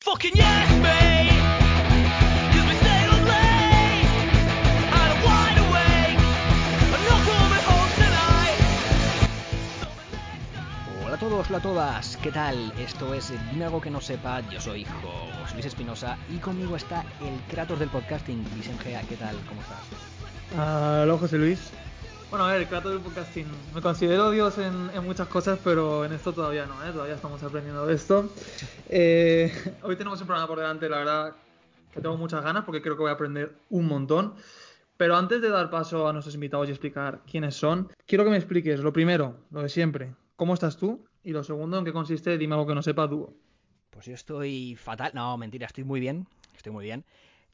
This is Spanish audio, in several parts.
Fucking yes, mate. 'Cause we stay up late. And I'm wide awake. I'm not coming home tonight. So the next time- Hola a todos, hola a todas, ¿qué tal? Esto es Dime algo que no sepa, yo soy José Luis Espinosa y conmigo está el Kratos del podcasting, Vicente Gea, ¿qué tal? ¿Cómo estás? Aló, José Luis. Bueno, a ver, Kratos del podcasting. Me considero Dios en, en muchas cosas, pero en esto todavía no, ¿eh? Todavía estamos aprendiendo de esto. Eh, hoy tenemos un programa por delante, la verdad, que tengo muchas ganas porque creo que voy a aprender un montón. Pero antes de dar paso a nuestros invitados y explicar quiénes son, quiero que me expliques, lo primero, lo de siempre, ¿cómo estás tú? Y lo segundo, ¿en qué consiste Dime algo que no sepa dúo? Pues yo estoy fatal, no, mentira, estoy muy bien, estoy muy bien.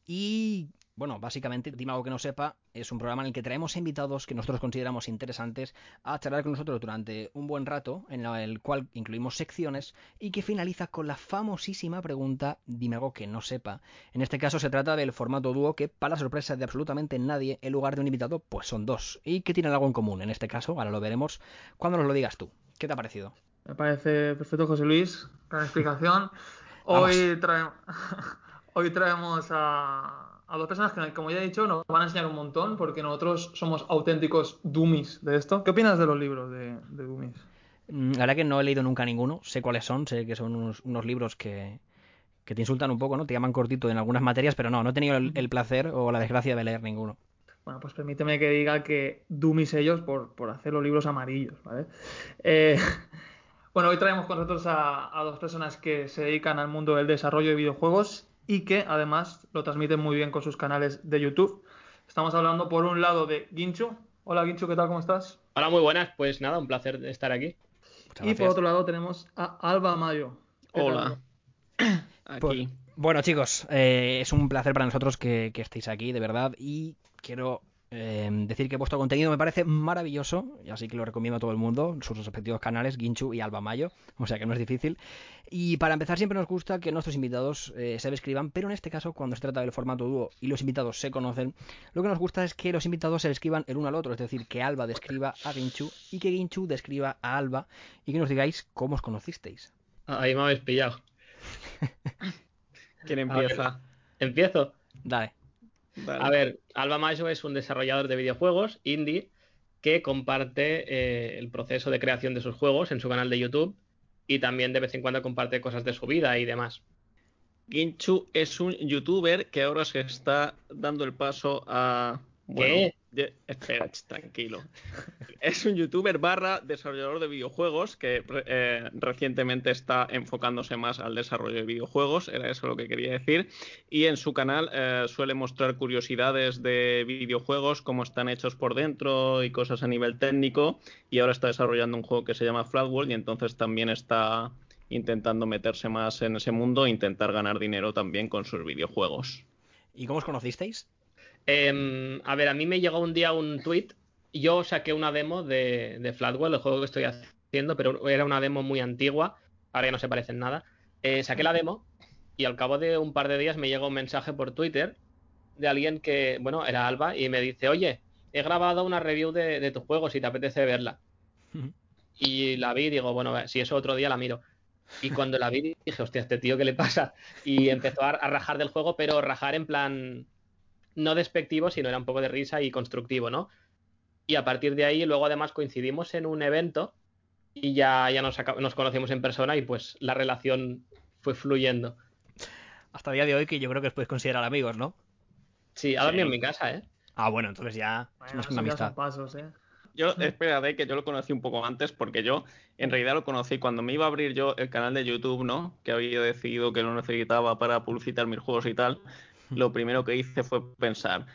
Y bueno, básicamente, Dime algo que no sepa, es un programa en el que traemos invitados que nosotros consideramos interesantes a charlar con nosotros durante un buen rato, en la- el cual incluimos secciones y que finaliza con la famosísima pregunta Dime algo que no sepa. En este caso se trata del formato dúo que, para sorpresa de absolutamente nadie, en lugar de un invitado, pues son dos. Y que tienen algo en común. En este caso, ahora lo veremos cuando nos lo digas tú. ¿Qué te ha parecido? Me parece perfecto, José Luis. Gran explicación. Hoy, trae- Hoy traemos a... a dos personas que, como ya he dicho, nos van a enseñar un montón porque nosotros somos auténticos dummies de esto. ¿Qué opinas de los libros de, de dummies? Mm, La verdad que no he leído nunca ninguno, sé cuáles son, sé que son unos, unos libros que, que te insultan un poco, ¿no? Te llaman cortito en algunas materias, pero no, no he tenido el, el placer o la desgracia de leer ninguno. Bueno, pues permíteme que diga que dummies ellos por, por hacer los libros amarillos, ¿vale? Eh, bueno, hoy traemos con nosotros a, a dos personas que se dedican al mundo del desarrollo de videojuegos y que además lo transmiten muy bien con sus canales de YouTube. Estamos hablando por un lado de Ginchu. Hola Ginchu, ¿qué tal? ¿Cómo estás? Hola, muy buenas. Pues nada, un placer estar aquí. Muchas Y por otro lado tenemos a Alba Mayo. ¿Qué tal, Hola. Aquí. Pues, bueno, chicos, eh, es un placer para nosotros que, que estéis aquí, de verdad, y quiero eh, decir que vuestro contenido me parece maravilloso, y así que lo recomiendo a todo el mundo, sus respectivos canales, Ginchu y Alba Mayo, o sea que no es difícil. Y para empezar, siempre nos gusta que nuestros invitados eh, se describan, pero en este caso, cuando se trata del formato dúo y los invitados se conocen, lo que nos gusta es que los invitados se describan el uno al otro, es decir, que Alba describa a Ginchu y que Ginchu describa a Alba, y que nos digáis cómo os conocisteis. Ahí me habéis pillado. ¿Quién empieza? Empiezo. Dale. A ver, Alba Mayo es un desarrollador de videojuegos indie que comparte eh, el proceso de creación de sus juegos en su canal de YouTube y también de vez en cuando comparte cosas de su vida y demás. Ginchu es un youtuber que ahora se está dando el paso a. Bueno, Espera, tranquilo. Es un youtuber barra desarrollador de videojuegos que eh, recientemente está enfocándose más al desarrollo de videojuegos, era eso lo que quería decir. Y en su canal eh, suele mostrar curiosidades de videojuegos, cómo están hechos por dentro y cosas a nivel técnico. Y ahora está desarrollando un juego que se llama Flatworld y entonces también está intentando meterse más en ese mundo e intentar ganar dinero también con sus videojuegos. ¿Y cómo os conocisteis? Em, a ver, a mí me llegó un día un tweet. Yo saqué una demo de, de Flatwell, el juego que estoy haciendo, pero era una demo muy antigua. Ahora ya no se parece en nada. Eh, saqué la demo y al cabo de un par de días me llegó un mensaje por Twitter de alguien que, bueno, era Alba y me dice, oye, he grabado una review de, de tu juego si te apetece verla. Y la vi y digo, bueno, si eso otro día la miro. Y cuando la vi dije, hostia, este tío, ¿qué le pasa? Y empezó a, a rajar del juego, pero rajar en plan no despectivo, sino era un poco de risa y constructivo, ¿no? Y a partir de ahí, luego además coincidimos en un evento y ya, ya nos, nos conocimos en persona y pues la relación fue fluyendo. Hasta el día de hoy que yo creo que os podéis considerar amigos, ¿no? Sí, ha dormido en mi casa, ¿eh? Ah, bueno, entonces ya es Bueno, más que una amistad. pasos, ¿eh? Yo, espérate, que yo lo conocí un poco antes, porque yo en realidad lo conocí cuando me iba a abrir yo el canal de YouTube, ¿no? Que había decidido que lo necesitaba para publicitar mis juegos y tal. Lo primero que hice fue pensar,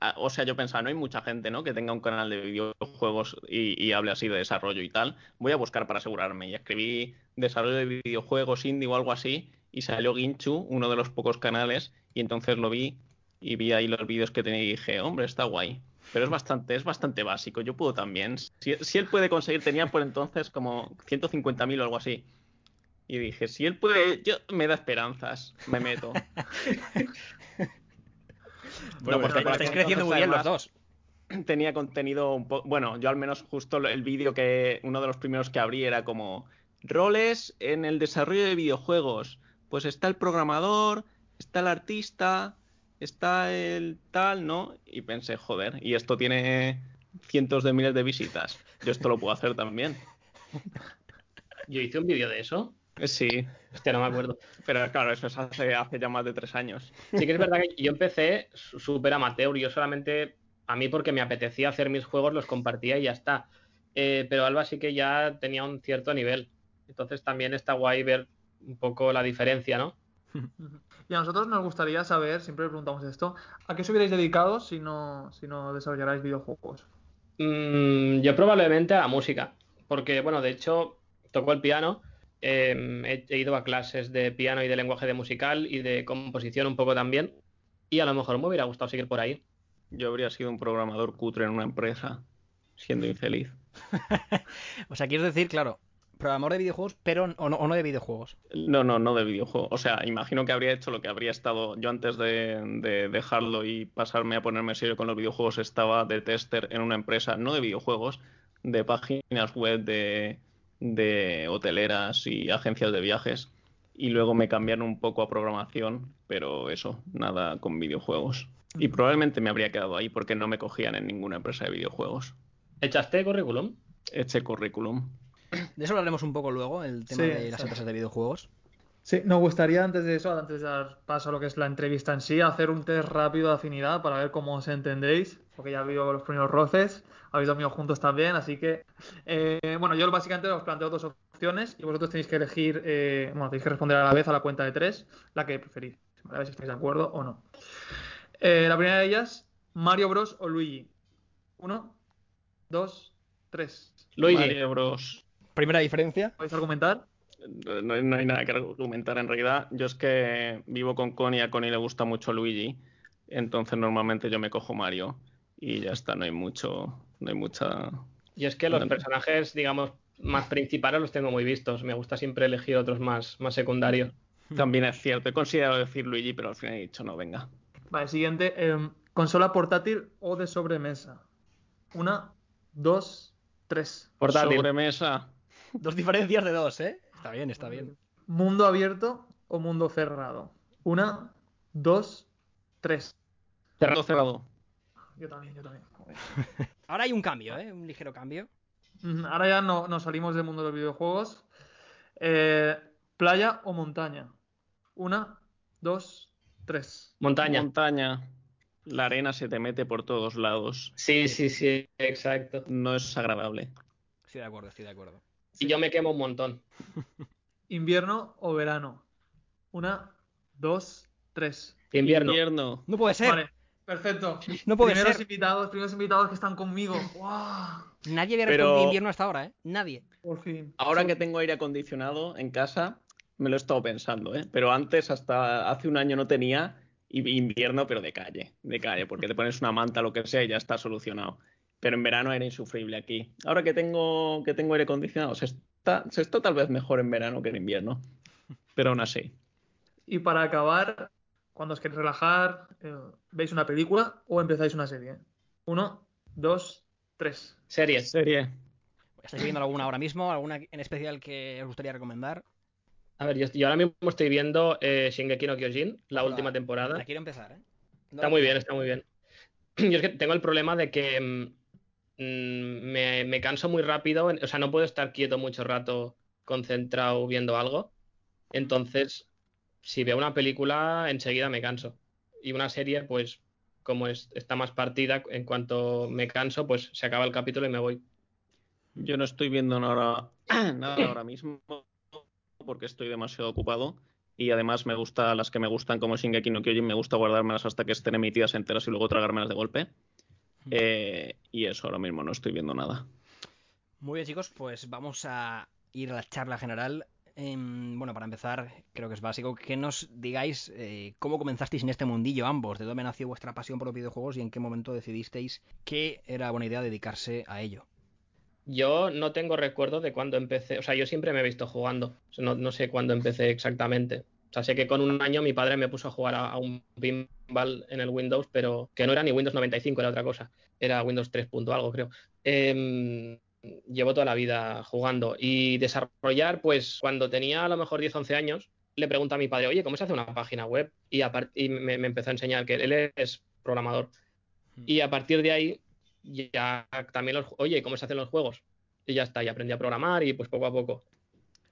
ah, o sea, yo pensaba, no hay mucha gente, ¿no? Que tenga un canal de videojuegos y, y hable así de desarrollo y tal. Voy a buscar para asegurarme. Y escribí desarrollo de videojuegos indie o algo así. Y salió Ginchu, uno de los pocos canales. Y entonces lo vi y vi ahí los vídeos que tenía y dije, hombre, está guay. Pero es bastante, es bastante básico. Yo puedo también. Si, si él puede conseguir, tenía por entonces como 150.000 o algo así. Y dije, si él puede, yo me da esperanzas, me meto. Bueno, pues pues estáis que creciendo muy bien los dos. tenía contenido un poco. Bueno, yo al menos justo el vídeo que. Uno de los primeros que abrí era como. Roles en el desarrollo de videojuegos. Pues está el programador, está el artista, está el tal, ¿no? Y pensé, joder, y esto tiene cientos de miles de visitas. Yo esto lo puedo hacer también. Yo hice un vídeo de eso. Sí, Hostia, no me acuerdo. pero claro, eso es hace, hace ya más de tres años. Sí que es verdad que yo empecé súper amateur. Yo solamente, a mí porque me apetecía hacer mis juegos, los compartía y ya está. Eh, pero Alba sí que ya tenía un cierto nivel. Entonces también está guay ver un poco la diferencia, ¿no? Y a nosotros nos gustaría saber, siempre preguntamos esto, ¿a qué os hubierais dedicado si no, si no desarrollarais videojuegos? Mm, yo probablemente a la música, porque bueno, de hecho toco el piano, eh, he, he ido a clases de piano y de lenguaje de musical y de composición un poco también, y a lo mejor me hubiera gustado seguir por ahí. Yo habría sido un programador cutre en una empresa, siendo infeliz. O sea, quieres decir, claro, programador de videojuegos, pero o no, o no de videojuegos. No, no, no de videojuego. O sea, imagino que habría hecho lo que habría estado. Yo antes de, de dejarlo y pasarme a ponerme serio con los videojuegos, estaba de tester en una empresa, no de videojuegos, de páginas web de, de hoteleras y agencias de viajes. Y luego me cambiaron un poco a programación, pero eso, nada con videojuegos. Y probablemente me habría quedado ahí porque no me cogían en ninguna empresa de videojuegos. ¿Echaste currículum? Eché currículum. De eso hablaremos un poco luego, el tema Sí, de las empresas de videojuegos. Sí, nos gustaría antes de eso, antes de dar paso a lo que es la entrevista en sí, hacer un test rápido de afinidad para ver cómo os entendéis, porque ya ha habido los primeros roces, habéis dormido juntos también, así que, eh, bueno, yo básicamente os planteo dos opciones y vosotros tenéis que elegir, eh, bueno, tenéis que responder a la vez a la cuenta de tres, la que preferís, a ver si estáis de acuerdo o no. Eh, la primera de ellas, Mario Bros o Luigi. Uno, dos, tres. Luigi. Mario Bros. Primera diferencia. ¿Podéis argumentar? No, hay- no hay nada que argumentar en realidad. Yo es que vivo con Connie y a Connie le gusta mucho Luigi. Entonces normalmente yo me cojo Mario. Y ya está, no hay mucho. No hay mucha. Y es que los personajes, digamos, más principales los tengo muy vistos. Me gusta siempre elegir otros más, más secundarios. También es cierto. He considerado decir Luigi, pero al final he dicho no, venga. Vale, siguiente. em, consola portátil o de sobremesa. Una, dos, tres. Portátil. Sobremesa. Dos diferencias de dos, ¿eh? Está bien, está bien. Mundo abierto o mundo cerrado. Una, dos, tres. Cerrado, cerrado. Yo también, yo también. Joder. Ahora hay un cambio, ¿eh? Un ligero cambio. Mm, Ahora ya no, nos salimos del mundo de los videojuegos. Eh, playa o montaña. Una, dos, tres. Montaña. Montaña. La arena se te mete por todos lados. Sí, sí, sí, exacto. No es agradable. Estoy de acuerdo, estoy de acuerdo. Y yo me quemo un montón. Invierno o verano. Una, dos, tres. Invierno. Invierno. No puede ser. Vale, perfecto. No puede primeros ser. invitados, primeros invitados que están conmigo. ¡Guau! Nadie había Pero- respondido invierno hasta ahora, ¿eh? Nadie. Por fin. Ahora que tengo aire acondicionado en casa, me lo he estado pensando, ¿eh? Pero antes, hasta hace un año no tenía y- invierno, pero de calle, de calle, porque te pones una manta, lo que sea, y ya está solucionado. Pero en verano era insufrible aquí. Ahora que tengo, que tengo aire acondicionado, se está, se está tal vez mejor en verano que en invierno. Pero aún así. Y para acabar, cuando os queréis relajar, eh, ¿veis una película o empezáis una serie? Uno, dos, tres. Series. Serie. ¿Estáis viendo alguna ahora mismo? ¿Alguna en especial que os gustaría recomendar? A ver, yo, yo ahora mismo estoy viendo eh, Shingeki no Kyojin, la Hola. última temporada. La quiero empezar, ¿eh? No Está muy bien, está muy bien. Yo es que tengo el problema de que mm, mm, me, me canso muy rápido, o sea, no puedo estar quieto mucho rato concentrado viendo algo. Entonces, si veo una película, enseguida me canso. Y una serie, pues, como es- está más partida, en cuanto me canso, pues se acaba el capítulo y me voy. Yo no estoy viendo nada, nada ahora mismo porque estoy demasiado ocupado y además me gusta las que me gustan como Shingeki no Kyojin, me gusta guardármelas hasta que estén emitidas enteras y luego tragármelas de golpe. Eh, y eso ahora mismo no estoy viendo nada. Muy bien, chicos, pues vamos a ir a la charla general. Em, bueno, para empezar, creo que es básico que nos digáis eh, cómo comenzasteis en este mundillo ambos, de dónde nació vuestra pasión por los videojuegos y en qué momento decidisteis que era buena idea dedicarse a ello. Yo no tengo recuerdo de cuándo empecé, o sea, yo siempre me he visto jugando, no, sé cuándo empecé exactamente. O sea, sé que con un año mi padre me puso a jugar a, un pinball en el Windows, pero que no era ni Windows 95, era otra cosa. Era Windows 3. punto algo, creo. Em, llevo toda la vida jugando y desarrollar, pues cuando tenía a lo mejor 10, 11 años, le pregunto a mi padre, oye, ¿cómo se hace una página web? Y, y me, me empezó a enseñar que él es programador. Y a partir de ahí, ya también los, oye, ¿cómo se hacen los juegos? Y ya está, y aprendí a programar y pues poco a poco.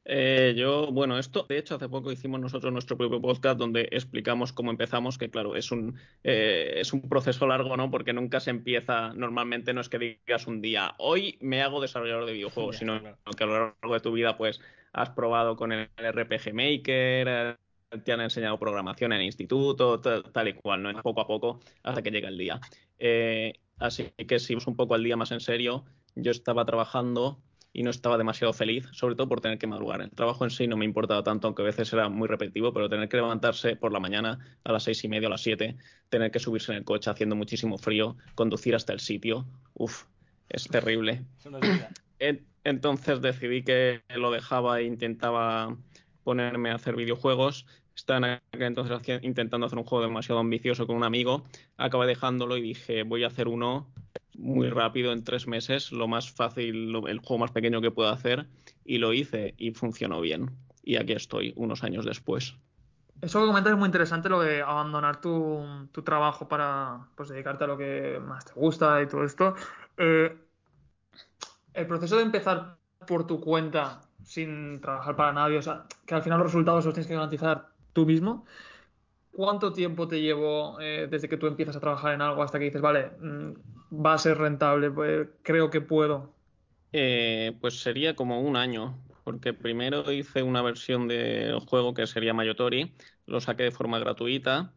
Eh, yo, bueno, esto, de hecho, hace poco hicimos nosotros nuestro propio podcast donde explicamos cómo empezamos, que claro, es un, eh, es un proceso largo, ¿no? Porque nunca se empieza, normalmente no es que digas un día, hoy me hago desarrollador de videojuegos, sino claro. que a lo largo de tu vida, pues, has probado con el RPG Maker, eh, te han enseñado programación en el instituto, tal, tal y cual, ¿no? Poco a poco, hasta que llega el día. Eh, así que si vamos un poco al día más en serio, yo estaba trabajando y no estaba demasiado feliz, sobre todo por tener que madrugar. El trabajo en sí no me importaba tanto, aunque a veces era muy repetitivo, pero tener que levantarse por la mañana a las seis y media, a las siete, tener que subirse en el coche haciendo muchísimo frío, conducir hasta el sitio, uff, es terrible. Entonces decidí que lo dejaba e intentaba ponerme a hacer videojuegos. Aquel entonces intentando hacer un juego demasiado ambicioso con un amigo. Acabé dejándolo y dije, voy a hacer uno muy rápido en tres meses, lo más fácil, el juego más pequeño que puedo hacer. Y lo hice y funcionó bien. Y aquí estoy, unos años después. Eso que comentas es muy interesante, lo de abandonar tu, tu trabajo para pues, dedicarte a lo que más te gusta y todo esto. Eh, el proceso de empezar por tu cuenta sin trabajar para nadie, o sea, que al final los resultados los tienes que garantizar tú mismo. ¿Cuánto tiempo te llevó eh, desde que tú empiezas a trabajar en algo hasta que dices, vale, mm, va a ser rentable, pues, creo que puedo? Eh, pues sería como un año, porque primero hice una versión del juego que sería Mayotori, lo saqué de forma gratuita,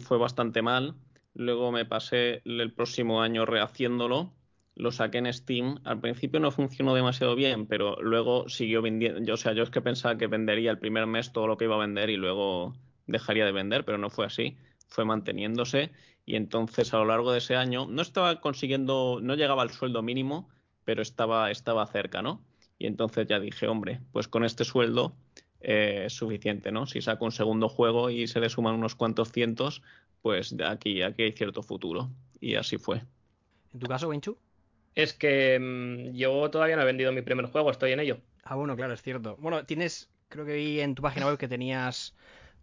fue bastante mal, luego me pasé el próximo año rehaciéndolo, lo saqué en Steam, al principio no funcionó demasiado bien, pero luego siguió vendiendo, yo, o sea, yo es que pensaba que vendería el primer mes todo lo que iba a vender y luego dejaría de vender, pero no fue así, fue manteniéndose y entonces a lo largo de ese año no estaba consiguiendo, no llegaba al sueldo mínimo, pero estaba, estaba cerca, ¿no? Y entonces ya dije, hombre, pues con este sueldo eh, es suficiente, ¿no? Si saco un segundo juego y se le suman unos cuantos cientos, pues aquí, aquí hay cierto futuro. Y así fue. ¿En tu caso, Wenchu? Es que mm, yo todavía no he vendido mi primer juego, estoy en ello. Ah, bueno, claro, es cierto. Bueno, tienes, creo que vi en tu página web que tenías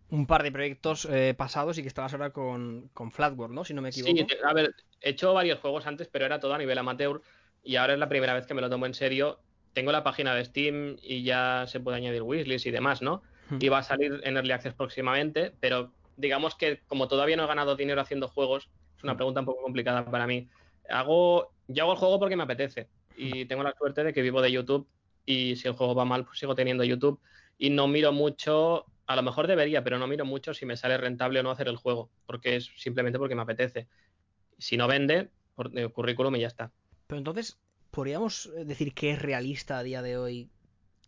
un par de proyectos eh, pasados y que estabas ahora con, con Flatworld, ¿no? Si no me equivoco. Sí, a ver, he hecho varios juegos antes, pero era todo a nivel amateur y ahora es la primera vez que me lo tomo en serio. Tengo la página de Steam y ya se puede añadir wishlist y demás, ¿no? Hmm. Y va a salir en Early Access próximamente, pero digamos que como todavía no he ganado dinero haciendo juegos, es una pregunta un poco complicada para mí. Hago, yo hago el juego porque me apetece y tengo la suerte de que vivo de YouTube y si el juego va mal, pues sigo teniendo YouTube y no miro mucho, a lo mejor debería, pero no miro mucho si me sale rentable o no hacer el juego, porque es simplemente porque me apetece. Si no vende, por eh, currículum y ya está. Pero entonces, ¿podríamos eh, decir que es realista a día de hoy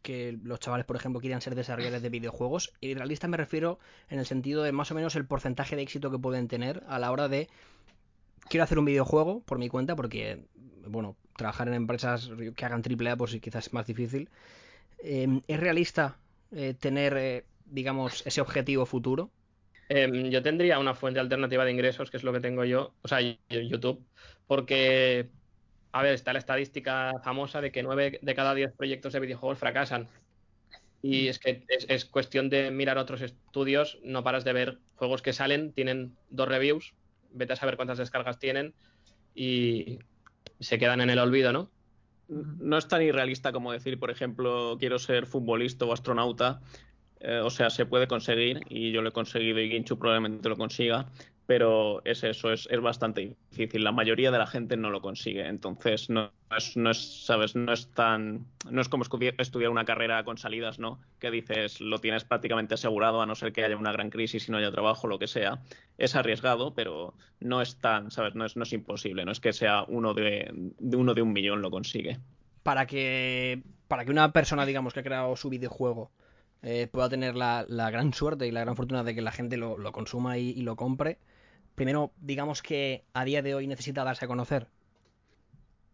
que los chavales, por ejemplo, quieran ser desarrolladores de videojuegos? Y realista me refiero en el sentido de más o menos el porcentaje de éxito que pueden tener a la hora de quiero hacer un videojuego por mi cuenta, porque, bueno, trabajar en empresas que hagan AAA, pues quizás es más difícil. Eh, ¿Es realista eh, tener, eh, digamos, ese objetivo futuro? Em, yo tendría una fuente alternativa de ingresos, que es lo que tengo yo, o sea, YouTube, porque, a ver, está la estadística famosa de que 9 de cada 10 proyectos de videojuegos fracasan. Y es que es, es cuestión de mirar otros estudios, no paras de ver juegos que salen, tienen dos reviews, vete a saber cuántas descargas tienen y se quedan en el olvido, ¿no? No es tan irrealista como decir, por ejemplo, quiero ser futbolista o astronauta. Eh, o sea, se puede conseguir y yo lo he conseguido y Ginchu probablemente lo consiga. Pero es eso, es, es bastante difícil. La mayoría de la gente no lo consigue. Entonces, no es, no es, sabes, no es tan, no es como estudiar una carrera con salidas, ¿no? Que dices, lo tienes prácticamente asegurado, a no ser que haya una gran crisis y no haya trabajo, lo que sea. Es arriesgado, pero no es tan, sabes, no es, no es imposible. No es que sea uno de, uno de un millón lo consigue. Para que, para que una persona, digamos, que ha creado su videojuego eh, pueda tener la, la gran suerte y la gran fortuna de que la gente lo, lo consuma y lo compre, primero, digamos que a día de hoy necesita darse a conocer.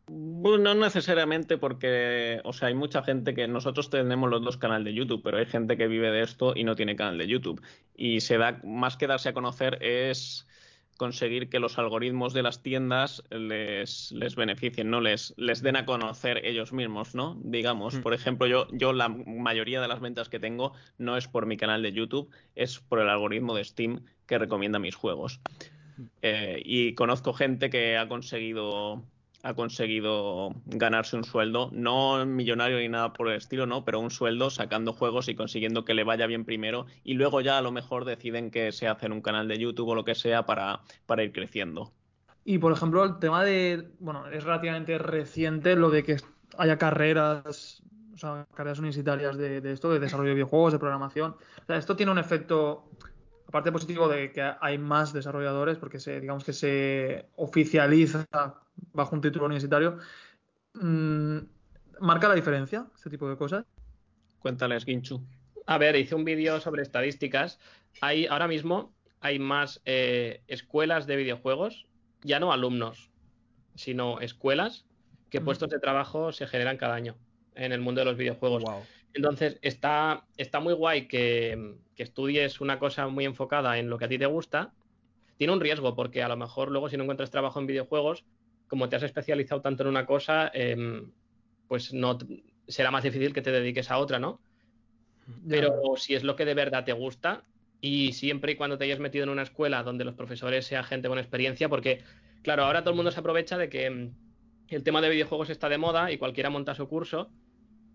No necesariamente porque, o sea, hay mucha gente que nosotros tenemos los dos canales de YouTube, pero hay gente que vive de esto y no tiene canal de YouTube. Y se da, más que darse a conocer es conseguir que los algoritmos de las tiendas les, les beneficien, ¿no? Les, les den a conocer ellos mismos, ¿no? Digamos, Mm. por ejemplo, yo, yo la mayoría de las ventas que tengo no es por mi canal de YouTube, es por el algoritmo de Steam que recomienda mis juegos. Eh, y conozco gente que ha conseguido ha conseguido ganarse un sueldo, no millonario ni nada por el estilo, no, pero un sueldo sacando juegos y consiguiendo que le vaya bien primero y luego ya a lo mejor deciden que se hacen un canal de YouTube o lo que sea para, para ir creciendo. Y por ejemplo, el tema de, bueno, es relativamente reciente lo de que haya carreras, o sea, carreras universitarias de, de esto, de desarrollo de videojuegos, de programación. O sea, esto tiene un efecto, aparte positivo de que hay más desarrolladores, porque se, digamos que se oficializa bajo un título universitario. Mm, ¿Marca la diferencia este tipo de cosas? Cuéntales, Ginchu. A ver, hice un vídeo sobre estadísticas. Hay, ahora mismo hay más eh, escuelas de videojuegos, ya no alumnos, sino escuelas que puestos de trabajo se generan cada año en el mundo de los videojuegos. Wow. Entonces, está, está muy guay que, que estudies una cosa muy enfocada en lo que a ti te gusta. Tiene un riesgo, porque a lo mejor luego si no encuentras trabajo en videojuegos, como te has especializado tanto en una cosa, em, pues no será más difícil que te dediques a otra, ¿no? Pero si es lo que de verdad te gusta y siempre y cuando te hayas metido en una escuela donde los profesores sean gente con experiencia, porque, claro, ahora todo el mundo se aprovecha de que mm, el tema de videojuegos está de moda y cualquiera monta su curso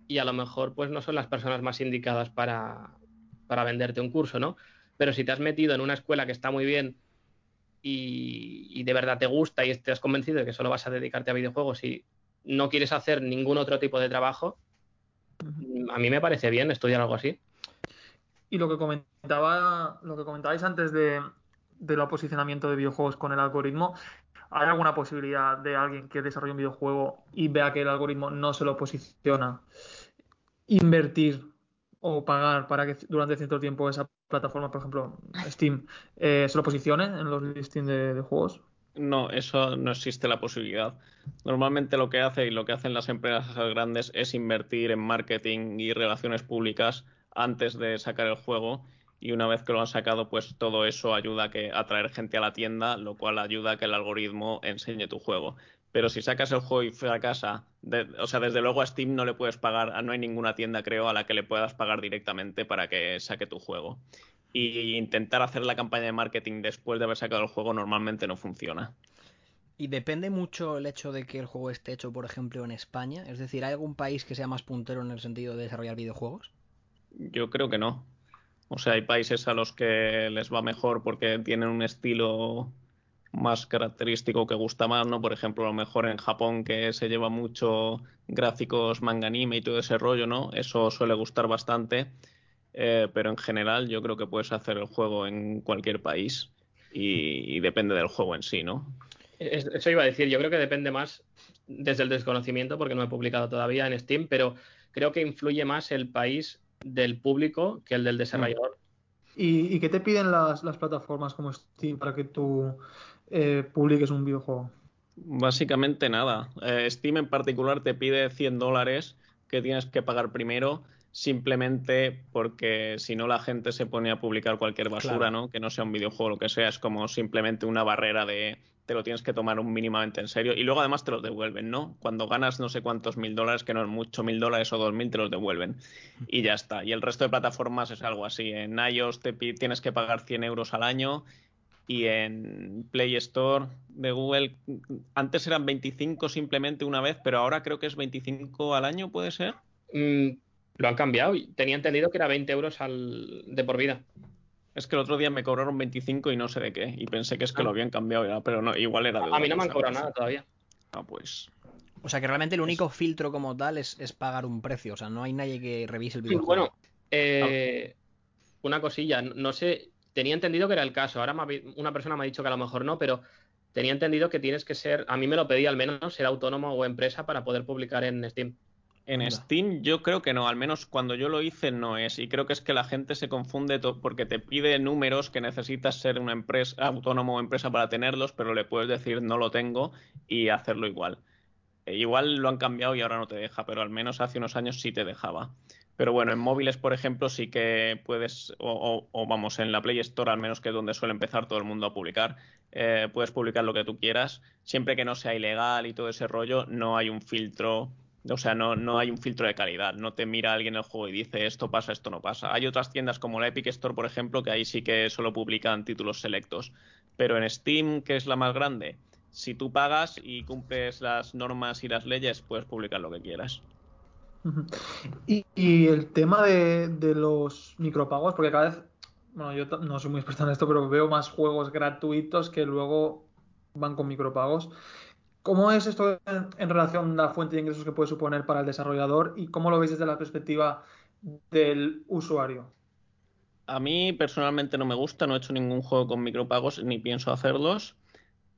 y a lo mejor pues no son las personas más indicadas para, para venderte un curso, ¿no? Pero si te has metido en una escuela que está muy bien y, y de verdad te gusta y estás convencido de que solo vas a dedicarte a videojuegos y no quieres hacer ningún otro tipo de trabajo, a mí me parece bien estudiar algo así. Y lo que comentaba, lo que comentabais antes de, del posicionamiento de videojuegos con el algoritmo, ¿hay alguna posibilidad de alguien que desarrolle un videojuego y vea que el algoritmo no se lo posiciona, invertir o pagar para que durante cierto tiempo esa plataforma, por ejemplo, Steam, eh, se lo posicione en los listings de, de juegos? No, eso no existe la posibilidad. Normalmente lo que hace y lo que hacen las empresas grandes es invertir en marketing y relaciones públicas antes de sacar el juego y una vez que lo han sacado, pues todo eso ayuda a que atraer gente a la tienda, lo cual ayuda a que el algoritmo enseñe tu juego. Pero si sacas el juego y fracasa, de- o sea, desde luego a Steam no le puedes pagar, no hay ninguna tienda, creo, a la que le puedas pagar directamente para que saque tu juego. Y intentar hacer la campaña de marketing después de haber sacado el juego normalmente no funciona. Y depende mucho el hecho de que el juego esté hecho, por ejemplo, en España. Es decir, ¿hay algún país que sea más puntero en el sentido de desarrollar videojuegos? Yo creo que no. O sea, hay países a los que les va mejor porque tienen un estilo más característico que gusta más, ¿no? Por ejemplo, a lo mejor en Japón que se lleva mucho gráficos manga anime y todo ese rollo, ¿no? Eso suele gustar bastante. Eh, pero en general yo creo que puedes hacer el juego en cualquier país y, y depende del juego en sí, ¿no? Es- Eso iba a decir, yo creo que depende más desde el desconocimiento, porque no he publicado todavía en Steam, pero creo que influye más el país del público que el del desarrollador. ¿Y, y qué te piden las, las plataformas como Steam para que tú eh, publiques un videojuego? Básicamente nada. Eh, Steam en particular te pide 100 dólares que tienes que pagar primero simplemente porque si no la gente se pone a publicar cualquier basura, Claro. ¿no? Que no sea un videojuego lo que sea, es como simplemente una barrera de te lo tienes que tomar un mínimamente en serio y luego además te los devuelven, ¿no? Cuando ganas no sé cuántos mil dólares, que no es mucho, mil dólares o dos mil, te los devuelven y ya está. Y el resto de plataformas es algo así. En iOS te tienes que pagar 100 euros al año y en Play Store de Google antes eran 25 simplemente una vez, pero ahora creo que es 25 al año, ¿puede ser? Mm, lo han cambiado. y Tenía entendido que era 20 euros al... de por vida. Es que el otro día me cobraron 25 y no sé de qué. Y pensé que es que Ah. lo habían cambiado ya, pero no, igual era de A mí no me han cobrado nada todavía. Ah, pues. O sea que realmente el único filtro como tal es, es pagar un precio. O sea, no hay nadie que revise el videojuego. Bueno, eh, una cosilla, no sé, tenía entendido que era el caso. Ahora me una persona me ha dicho que a lo mejor no, pero tenía entendido que tienes que ser, a mí me lo pedí al menos, ser autónomo o empresa para poder publicar en Steam. En Anda. Steam yo creo que no, al menos cuando yo lo hice no es. Y creo que es que la gente se confunde porque te pide números que necesitas ser una empresa, autónomo o empresa para tenerlos, pero le puedes decir no lo tengo y hacerlo igual. Eh, igual lo han cambiado y ahora no te deja, pero al menos hace unos años sí te dejaba. Pero bueno, en móviles, por ejemplo, sí que puedes, o, o- o vamos, en la Play Store, al menos que es donde suele empezar todo el mundo a publicar, eh, puedes publicar lo que tú quieras, siempre que no sea ilegal y todo ese rollo, no hay un filtro, o sea, no, no hay un filtro de calidad, no te mira alguien el juego y dice esto pasa, esto no pasa. Hay otras tiendas como la Epic Store, por ejemplo, que ahí sí que solo publican títulos selectos, pero en Steam, que es la más grande, si tú pagas y cumples las normas y las leyes, puedes publicar lo que quieras. Y, el tema de, los micropagos, porque cada vez, bueno, yo no soy muy experto en esto, pero veo más juegos gratuitos que luego van con micropagos. ¿Cómo es esto en, en relación a la fuente de ingresos que puede suponer para el desarrollador y cómo lo veis desde la perspectiva del usuario? A mí personalmente no me gusta, no he hecho ningún juego con micropagos ni pienso hacerlos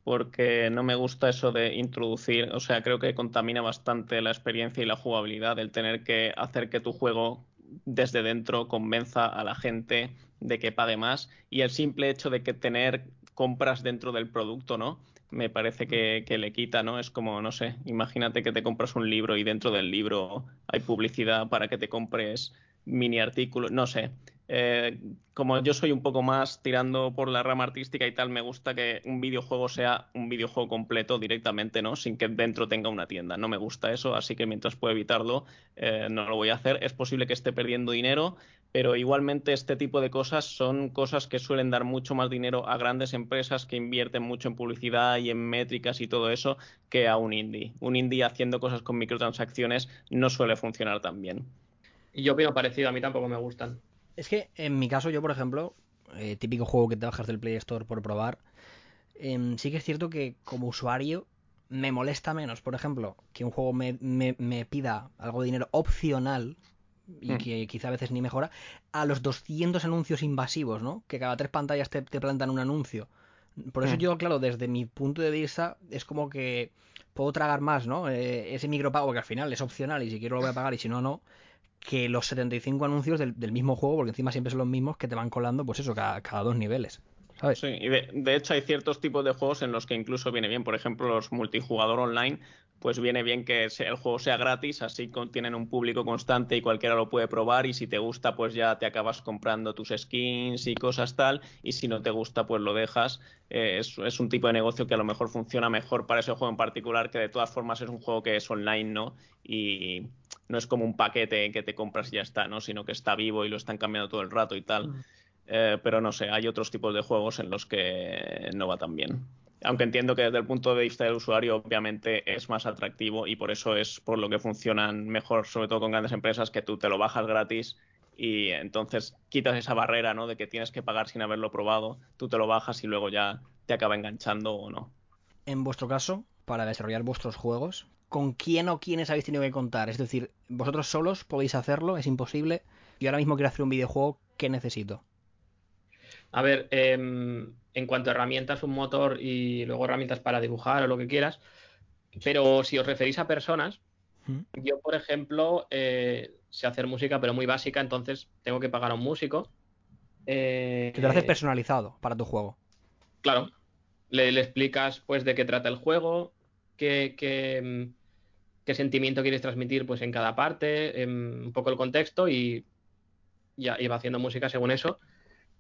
porque no me gusta eso de introducir, o sea, creo que contamina bastante la experiencia y la jugabilidad el tener que hacer que tu juego desde dentro convenza a la gente de que pague más y el simple hecho de que tener compras dentro del producto, ¿no? Me parece que, que le quita, ¿no? Es como, no sé, imagínate que te compras un libro y dentro del libro hay publicidad para que te compres mini artículos, no sé. Eh, como yo soy un poco más tirando por la rama artística y tal, me gusta que un videojuego sea un videojuego completo directamente, ¿no? Sin que dentro tenga una tienda. No me gusta eso, así que mientras puedo evitarlo, eh, no lo voy a hacer. Es posible que esté perdiendo dinero, pero igualmente este tipo de cosas son cosas que suelen dar mucho más dinero a grandes empresas que invierten mucho en publicidad y en métricas y todo eso que a un indie. Un indie haciendo cosas con microtransacciones no suele funcionar tan bien. Y yo opino parecido, a mí tampoco me gustan. Es que en mi caso, yo, por ejemplo, eh, típico juego que te bajas del Play Store por probar, em, sí que es cierto que como usuario me molesta menos, por ejemplo, que un juego me, me- me pida algo de dinero opcional y Mm. que quizá a veces ni mejora, a los 200 anuncios invasivos, ¿no? Que cada tres pantallas te, te plantan un anuncio. Por eso Mm. yo, claro, desde mi punto de vista, es como que puedo tragar más, ¿no? Eh, ese micropago que al final es opcional y si quiero lo voy a pagar y si no, no que los 75 anuncios del, del mismo juego, porque encima siempre son los mismos que te van colando, pues eso, cada, cada dos niveles. ¿Sabes? Sí, y de, de hecho hay ciertos tipos de juegos en los que incluso viene bien, por ejemplo, los multijugador online, pues viene bien que el juego sea gratis, así con- tienen un público constante y cualquiera lo puede probar y si te gusta pues ya te acabas comprando tus skins y cosas tal y si no te gusta pues lo dejas. Eh, es, es un tipo de negocio que a lo mejor funciona mejor para ese juego en particular, que de todas formas es un juego que es online, ¿no? Y no es como un paquete que te compras y ya está, ¿no? Sino que está vivo y lo están cambiando todo el rato y tal. Mm. Eh, pero no sé, hay otros tipos de juegos en los que no va tan bien. Aunque entiendo que desde el punto de vista del usuario, obviamente es más atractivo y por eso es por lo que funcionan mejor, sobre todo con grandes empresas, que tú te lo bajas gratis y entonces quitas esa barrera, ¿no? De que tienes que pagar sin haberlo probado, tú te lo bajas y luego ya te acaba enganchando o no. En vuestro caso, para desarrollar vuestros juegos, ¿con quién o quiénes habéis tenido que contar? Es decir, vosotros solos podéis hacerlo, es imposible. Y ahora mismo quiero hacer un videojuego, ¿qué necesito? A ver, em, en cuanto a herramientas, un motor y luego herramientas para dibujar o lo que quieras. Pero si os referís a personas, ¿Mm? yo, por ejemplo, eh, sé hacer música, pero muy básica, entonces tengo que pagar a un músico. Eh, Que te lo haces personalizado para tu juego. Claro, le, le explicas pues de qué trata el juego, mm, qué sentimiento quieres transmitir pues en cada parte, un poco el contexto y ya va haciendo música según eso.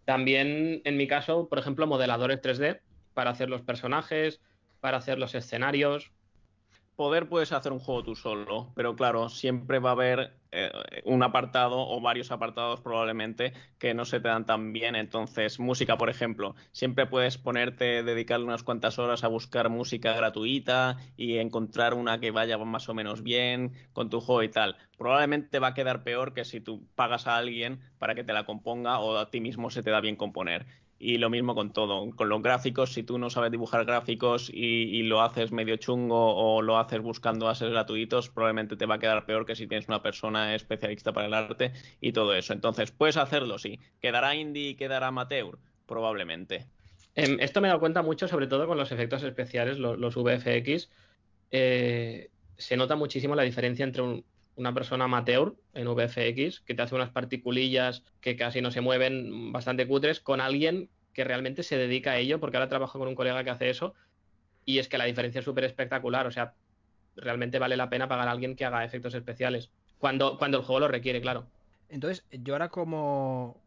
También en mi caso, por ejemplo, modeladores 3D para hacer los personajes, para hacer los escenarios. Poder puedes hacer un juego tú solo, pero claro, siempre va a haber eh, un apartado o varios apartados probablemente que no se te dan tan bien. Entonces, música, por ejemplo, siempre puedes ponerte, dedicarle unas cuantas horas a buscar música gratuita y encontrar una que vaya más o menos bien con tu juego y tal. Probablemente va a quedar peor que si tú pagas a alguien para que te la componga o a ti mismo se te da bien componer. Y lo mismo con todo, con los gráficos, si tú no sabes dibujar gráficos y, lo haces medio chungo o lo haces buscando bases gratuitos, probablemente te va a quedar peor que si tienes una persona especialista para el arte y todo eso. Entonces, puedes hacerlo, sí. ¿Quedará indie y quedará amateur? Probablemente. Eh, esto me he dado cuenta mucho, sobre todo con los efectos especiales, los, los VFX. Eh, se nota muchísimo la diferencia entre un, una persona amateur en VFX que te hace unas particulillas que casi no se mueven bastante cutres con alguien que realmente se dedica a ello, porque ahora trabajo con un colega que hace eso y es que la diferencia es súper espectacular, o sea, realmente vale la pena pagar a alguien que haga efectos especiales, cuando, cuando el juego lo requiere, claro. Entonces, yo ahora como,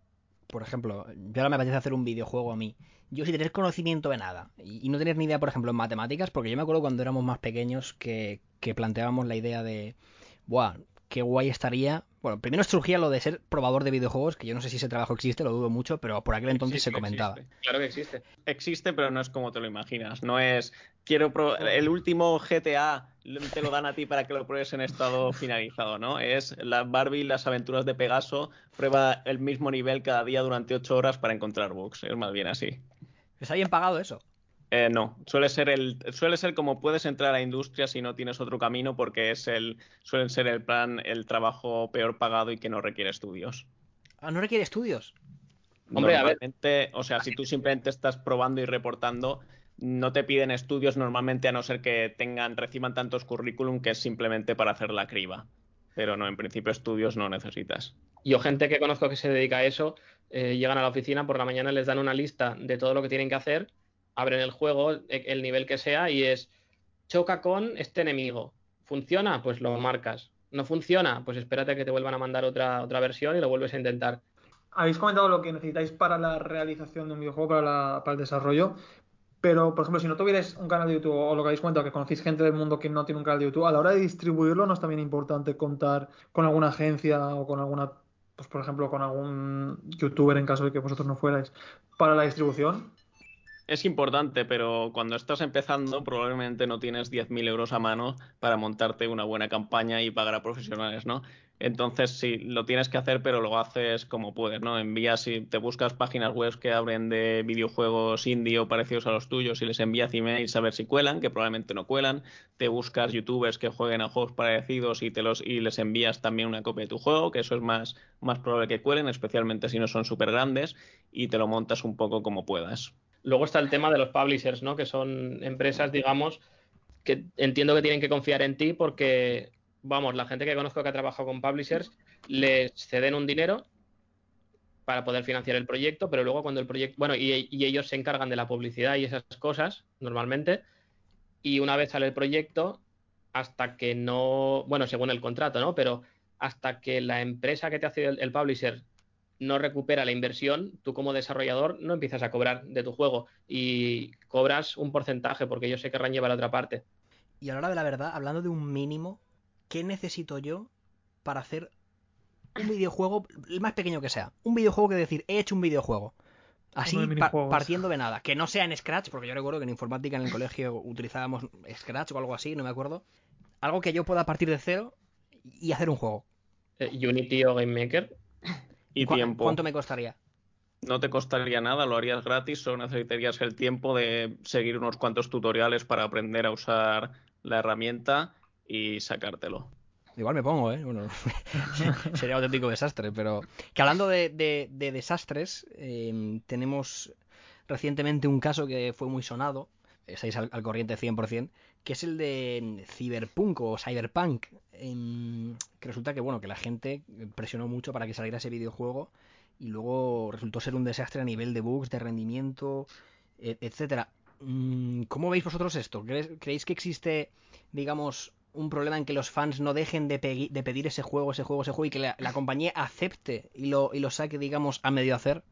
por ejemplo, yo ahora me apetece hacer un videojuego a mí, yo sin tener conocimiento de nada y, no tener ni idea, por ejemplo, en matemáticas, porque yo me acuerdo cuando éramos más pequeños que, que planteábamos la idea de buah, qué guay estaría. Bueno, primero surgía lo de ser probador de videojuegos, que yo no sé si ese trabajo existe, lo dudo mucho, pero por aquel entonces Existe, se comentaba. existe. Claro que existe. Existe, pero no es como te lo imaginas. No es, quiero pro- el último GTA te lo dan a ti para que lo pruebes en estado finalizado, ¿no? Es la Barbie, las aventuras de Pegaso, prueba el mismo nivel cada día durante ocho horas para encontrar bugs. Es más bien así. ¿Está bien pagado eso? Eh, no, suele ser el, suele ser como puedes entrar a industria si no tienes otro camino, porque es el, suelen ser el plan, el trabajo peor pagado y que no requiere estudios. Ah, no requiere estudios. Hombre, a ver. Normalmente, o sea, si tú simplemente estás probando y reportando, no te piden estudios normalmente a no ser que tengan, reciban tantos currículum que es simplemente para hacer la criba. Pero no, en principio estudios no necesitas. Yo gente que conozco que se dedica a eso, eh, llegan a la oficina por la mañana, les dan una lista de todo lo que tienen que hacer, abren el juego, e- el nivel que sea, y es choca con este enemigo. ¿Funciona? Pues lo marcas. ¿No funciona? Pues espérate a que te vuelvan a mandar otra, otra versión y lo vuelves a intentar. Habéis comentado lo que necesitáis para la realización de un videojuego, para, la- para el desarrollo. Pero, por ejemplo, si no tuvierais un canal de YouTube o lo que habéis comentado, que conocéis gente del mundo que no tiene un canal de YouTube, a la hora de distribuirlo, ¿no es también importante contar con alguna agencia o con alguna, pues por ejemplo, con algún youtuber en caso de que vosotros no fuerais para la distribución? Es importante, pero cuando estás empezando probablemente no tienes 10.000 euros a mano para montarte una buena campaña y pagar a profesionales, ¿no? Entonces sí, lo tienes que hacer, pero lo haces como puedes, ¿no? Envías y te buscas páginas web que abren de videojuegos indie o parecidos a los tuyos y les envías emails a ver si cuelan, que probablemente no cuelan. Te buscas youtubers que jueguen a juegos parecidos y te los y les envías también una copia de tu juego, que eso es más, más probable que cuelen, especialmente si no son súper grandes, y te lo montas un poco como puedas. Luego está el tema de los publishers, ¿no? Que son empresas, digamos, que entiendo que tienen que confiar en ti porque, vamos, la gente que conozco que ha trabajado con publishers les ceden un dinero para poder financiar el proyecto, pero luego cuando el proyecto, bueno, y, ellos se encargan de la publicidad y esas cosas normalmente, y una vez sale el proyecto, hasta que no, bueno, según el contrato, ¿no? Pero hasta que la empresa que te hace el, el publisher no recupera la inversión, tú como desarrollador no empiezas a cobrar de tu juego y cobras un porcentaje porque ellos se querrán llevar a otra parte. Y a la hora de la verdad, hablando de un mínimo, ¿qué necesito yo para hacer un videojuego, el más pequeño que sea? Un videojuego que decir, he hecho un videojuego. Así, de pa- partiendo de nada. Que no sea en Scratch, porque yo recuerdo que en informática en el colegio utilizábamos Scratch o algo así, no me acuerdo. Algo que yo pueda partir de cero y hacer un juego. Eh, Unity o Game Maker, Y ¿Cu- tiempo. ¿Cuánto me costaría? No te costaría nada, lo harías gratis, solo necesitarías el tiempo de seguir unos cuantos tutoriales para aprender a usar la herramienta y sacártelo. Igual me pongo, ¿eh? Bueno, sería auténtico desastre, pero... Que hablando de, de- de desastres, eh, tenemos recientemente un caso que fue muy sonado, estáis al, al corriente 100%, que es el de Cyberpunk o Cyberpunk, em, que resulta que, bueno, que la gente presionó mucho para que saliera ese videojuego y luego resultó ser un desastre a nivel de bugs, de rendimiento, e- etcétera. Mm, ¿Cómo veis vosotros esto? ¿Crees- ¿Creéis que existe, digamos, un problema en que los fans no dejen de pedir ese juego, ese juego, ese juego y que la, la compañía acepte y lo, y lo saque, digamos, a medio hacer?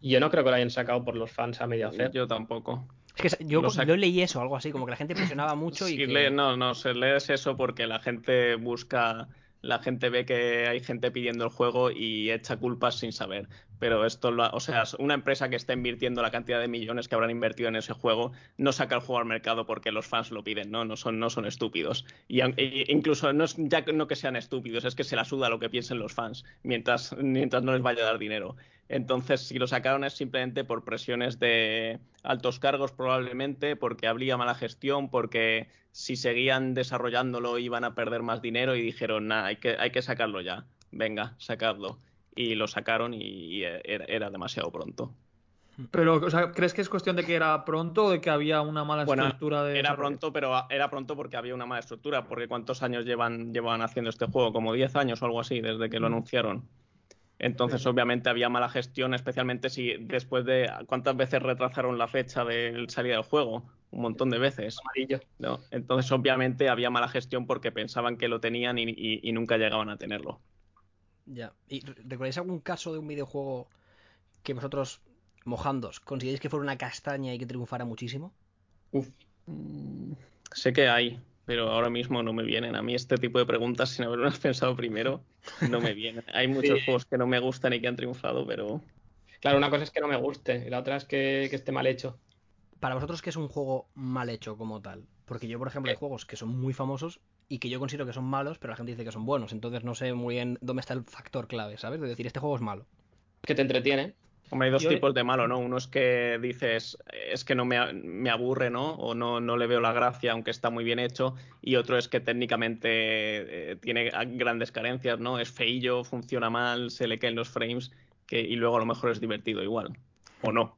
yo no creo que lo hayan sacado por los fans a medio hacer. Yo tampoco. Es que yo, leí eso, algo así, como que la gente presionaba mucho y Sí, que... le- no, no, se lees eso porque la gente busca la gente ve que hay gente pidiendo el juego y echa culpas sin saber. Pero esto, lo o sea, una empresa que está invirtiendo la cantidad de millones que habrán invertido en ese juego no saca el juego al mercado porque los fans lo piden, ¿no? No son, no son estúpidos. Y e- incluso no es ya que- no que sean estúpidos, es que se la suda lo que piensen los fans mientras, mientras no les vaya a dar dinero. Entonces, si lo sacaron es simplemente por presiones de altos cargos, probablemente, porque habría mala gestión, porque si seguían desarrollándolo iban a perder más dinero y dijeron, nada, hay que, hay que sacarlo ya. Venga, sacadlo. Y lo sacaron y, y era, era demasiado pronto. Pero, o sea, ¿crees que es cuestión de que era pronto o de que había una mala Bueno, estructura de Era pronto, pero era pronto porque había una mala estructura. Porque ¿cuántos años llevan, llevan haciendo este juego? Como 10 años o algo así, desde que lo Mm. anunciaron. Entonces, Sí. obviamente, había mala gestión, especialmente si después de. ¿Cuántas veces retrasaron la fecha de salida del juego? Un montón de veces. Amarillo. ¿no? Entonces, obviamente, había mala gestión porque pensaban que lo tenían y, y- y nunca llegaban a tenerlo. Ya. ¿Y re- recordáis algún caso de un videojuego que vosotros, mojándos, consideréis que fuera una castaña y que triunfara muchísimo? Mm, Sé que hay, pero ahora mismo no me vienen. A mí este tipo de preguntas, sin haberlas pensado primero, no me vienen. Hay muchos Sí. juegos que no me gustan y que han triunfado, pero Claro, una cosa es que no me guste y la otra es que, que esté mal hecho. Para vosotros, ¿qué es un juego mal hecho como tal? Porque yo, por ejemplo, hay juegos que son muy famosos y que yo considero que son malos, pero la gente dice que son buenos. Entonces no sé muy bien dónde está el factor clave, ¿sabes? De decir, este juego es malo. Que te entretiene. Hombre, hay dos Yo- tipos de malo, ¿no? Uno es que dices, es que no me, me aburre, ¿no? O no, no le veo la gracia, aunque está muy bien hecho. Y otro es que técnicamente eh, tiene grandes carencias, ¿no? Es feillo, funciona mal, se le caen los frames, que, y luego a lo mejor es divertido igual. O no.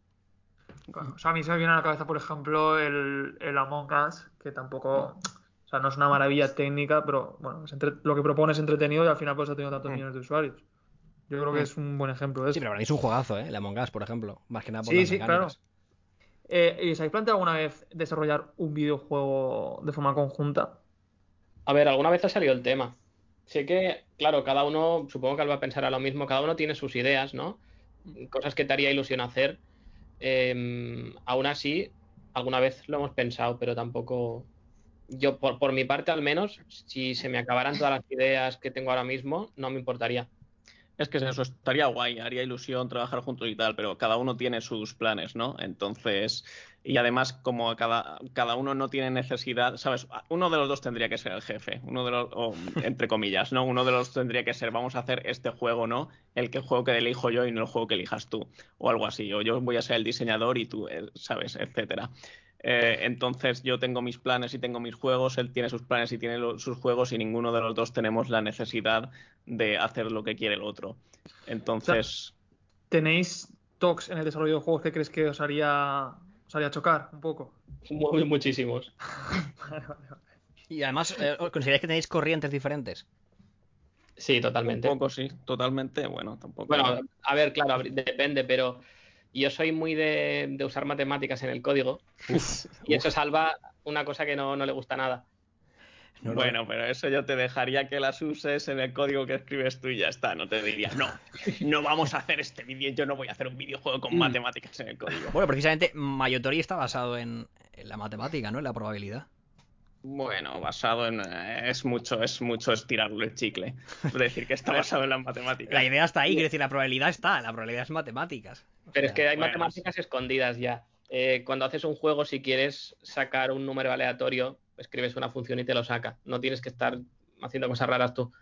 O sea, a mí se me viene a la cabeza, por ejemplo, el, el Among Us, que tampoco. O sea, no es una maravilla técnica, pero bueno, es entre- lo que propone es entretenido y al final pues ha tenido tantos Mm. millones de usuarios. Yo creo que Mm. es un buen ejemplo de Sí, eso. pero para mí es un juegazo, ¿eh? El Among Us, por ejemplo. Más que nada por Sí, las sí, mecánicas. Eh, ¿y os habéis planteado alguna vez desarrollar un videojuego de forma conjunta? A ver, alguna vez ha salido el tema. Sé que, claro, cada uno, supongo que él va a pensar a lo mismo, cada uno tiene sus ideas, ¿no? Cosas que te haría ilusión hacer. Em, aún así, alguna vez lo hemos pensado, pero tampoco. Yo, por, por mi parte al menos, si se me acabaran todas las ideas que tengo ahora mismo, no me importaría. Es que eso estaría guay, haría ilusión trabajar juntos y tal, pero cada uno tiene sus planes, ¿no? Entonces, y además, como cada, cada uno no tiene necesidad, ¿sabes? Uno de los dos tendría que ser el jefe, uno de los, o, entre comillas, ¿no? Uno de los tendría que ser, vamos a hacer este juego, ¿no? El que juego que elijo yo y no el juego que elijas tú, o algo así, o yo voy a ser el diseñador y tú, eh, ¿sabes? Etcétera. Eh, entonces yo tengo mis planes y tengo mis juegos, él tiene sus planes y tiene lo- sus juegos y ninguno de los dos tenemos la necesidad de hacer lo que quiere el otro. Entonces, ¿Tenéis talks en el desarrollo de juegos que crees que os haría, os haría chocar un poco? Muy, muchísimos. Vale, vale, vale. Y además, eh, ¿consideráis que tenéis corrientes diferentes? Sí, un totalmente. poco sí, totalmente, bueno, tampoco. Bueno, a ver, claro, depende, pero yo soy muy de, de usar matemáticas en el código y eso salva una cosa que no, no le gusta nada. No, no. bueno, pero eso yo te dejaría que las uses en el código que escribes tú y ya está. No te diría, no, no vamos a hacer este vídeo, yo no voy a hacer un videojuego con Mm. matemáticas en el código. Bueno, precisamente Mayotori está basado en, en la matemática, ¿no? En la probabilidad. Bueno, basado en. eh, Es mucho, es mucho estirarle el chicle. Es decir, que está basado en las matemáticas. La idea está ahí, quiero decir, la probabilidad está, la probabilidad es matemáticas. Pero es que hay bueno, matemáticas escondidas ya. Eh, cuando haces un juego, si quieres sacar un número aleatorio, escribes una función y te lo saca. No tienes que estar haciendo cosas raras tú.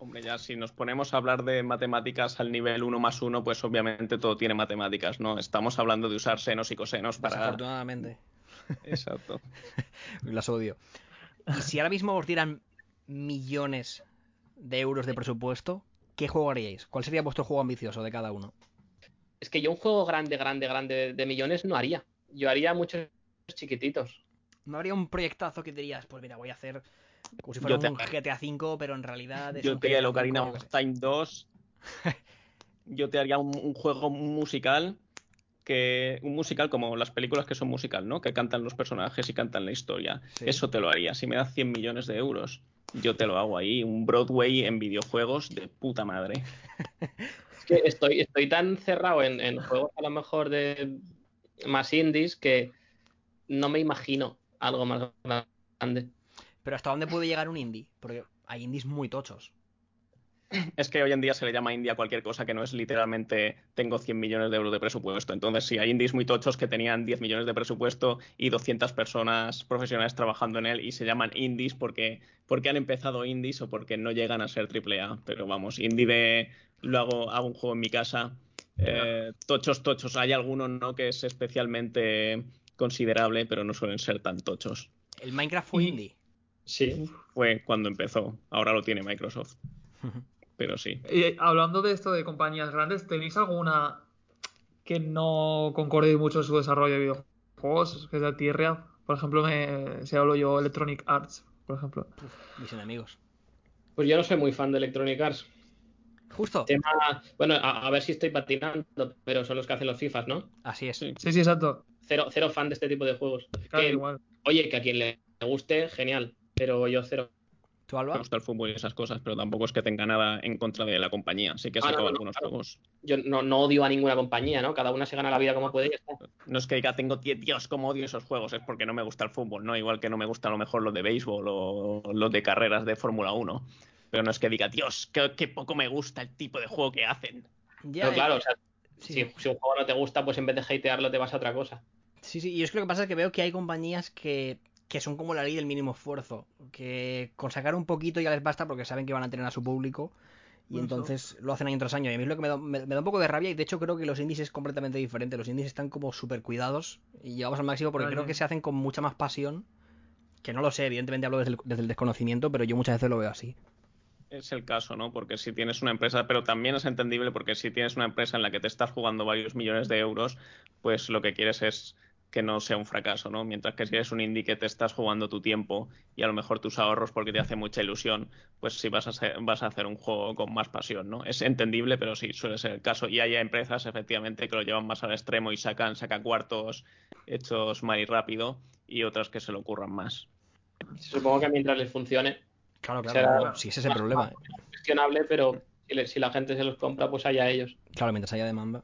Hombre, ya si nos ponemos a hablar de matemáticas al nivel 1 más 1, pues obviamente todo tiene matemáticas, ¿no? Estamos hablando de usar senos y cosenos para. Desafortunadamente, Exacto. las odio. Y si ahora mismo os dieran millones de euros de presupuesto, ¿qué juego haríais? ¿Cuál sería vuestro juego ambicioso de cada uno? Es que yo un juego grande, grande, grande de, millones no haría. Yo haría muchos chiquititos. ¿No habría un proyectazo que dirías, pues mira, voy a hacer como si fuera Yo te- un GTA V, pero en realidad es Yo un te haría el Ocarina of. Time 2. Yo te haría un, un juego musical que un musical como las películas que son musical, ¿no? Que cantan los personajes y cantan la historia. Sí. Eso te lo haría. Si me das 100 millones de euros, yo te lo hago ahí. Un Broadway en videojuegos de puta madre. Que estoy, estoy tan cerrado en, en juegos a lo mejor de más indies que no me imagino algo más grande. Pero ¿hasta dónde puede llegar un indie? Porque hay indies muy tochos. Es que hoy en día se le llama indie a cualquier cosa que no es literalmente tengo 100 millones de euros de presupuesto. Entonces, sí, hay indies muy tochos que tenían 10 millones de presupuesto y 200 personas profesionales trabajando en él y se llaman indies porque, porque han empezado indies o porque no llegan a ser AAA. Pero vamos, indie de lo hago, hago un juego en mi casa. eh, tochos, tochos. Hay alguno ¿no? que es especialmente considerable, pero no suelen ser tan tochos. El Minecraft fue Y- indie. Sí. Fue cuando empezó. Ahora lo tiene Microsoft. Pero sí. Y eh, hablando de esto de compañías grandes, ¿tenéis alguna que no concorde mucho en su desarrollo de videojuegos? Que sea tierra. Por ejemplo, me, si hablo yo Electronic Arts, por ejemplo. Mis enemigos. Pues yo no soy muy fan de Electronic Arts. Justo. Tema, bueno, a, a ver si estoy patinando, pero son los que hacen los FIFAs, ¿no? Así es. Sí. Sí, exacto. Cero, cero fan de este tipo de juegos. Claro, Que, igual. oye, que a quien le guste, genial. Pero yo cero. ¿Tú, Me gusta el fútbol y esas cosas, pero tampoco es que tenga nada en contra de la compañía. Sí que he Ah, no, sacado no, no, algunos claro. juegos. Yo no, no odio a ninguna compañía, ¿no? Cada una se gana la vida como puede y está. No es que diga, tengo, "Tie- Dios, cómo odio esos juegos, es porque no me gusta el fútbol, ¿no? Igual que no me gusta a lo mejor los de béisbol o los de carreras de Fórmula 1. Pero no es que diga, Dios, qué, qué poco me gusta el tipo de juego que hacen. Ya, Pero claro, eh, o sea, sí, si, si un juego no te gusta, pues en vez de hatearlo te vas a otra cosa. Sí, sí, y es que lo que pasa es que veo que hay compañías que, que son como la ley del mínimo esfuerzo, que con sacar un poquito ya les basta porque saben que van a tener a su público y entonces lo hacen año tras año. Y a mí es lo que me da, me- me da un poco de rabia y de hecho creo que los indies es completamente diferente. Los indies están como súper cuidados y llevamos al máximo porque Vale. creo que se hacen con mucha más pasión. Que no lo sé, evidentemente hablo desde el, desde el desconocimiento, pero yo muchas veces lo veo así. Es el caso, ¿no? Porque si tienes una empresa, pero también es entendible porque si tienes una empresa en la que te estás jugando varios millones de euros, pues lo que quieres es que no sea un fracaso, ¿no? Mientras que si eres un indie que te estás jugando tu tiempo y a lo mejor tus ahorros porque te hace mucha ilusión, pues sí vas a, hacer un juego con más pasión, ¿no? Es entendible, pero sí suele ser el caso. Y hay empresas, efectivamente, que lo llevan más al extremo y sacan, sacan cuartos hechos mal y rápido y otras que se lo ocurran más. Supongo que mientras les funcione, Claro, Será- claro, si ese es el problema. cuestionable, pero si, la gente se los compra, pues allá ellos. Claro, mientras haya demanda.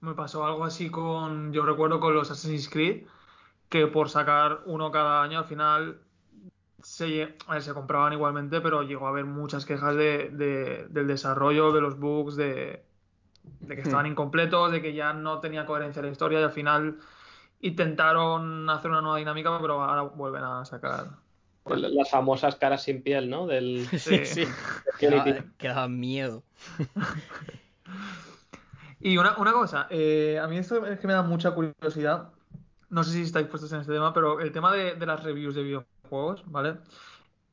Me pasó algo así con, yo recuerdo con los Assassin's Creed, que por sacar uno cada año al final se, lle- a ver, se compraban igualmente, pero llegó a haber muchas quejas de, de- del desarrollo, de los bugs, de, de que estaban incompletos, de que ya no tenía coherencia la historia y al final intentaron hacer una nueva dinámica, pero ahora vuelven a sacar. Las famosas caras sin piel, ¿no? Del Sí. Unity. que daba miedo. Y una, una cosa, eh, a mí esto es que me da mucha curiosidad. No sé si estáis puestos en este tema, pero el tema de, de las reviews de videojuegos, ¿vale?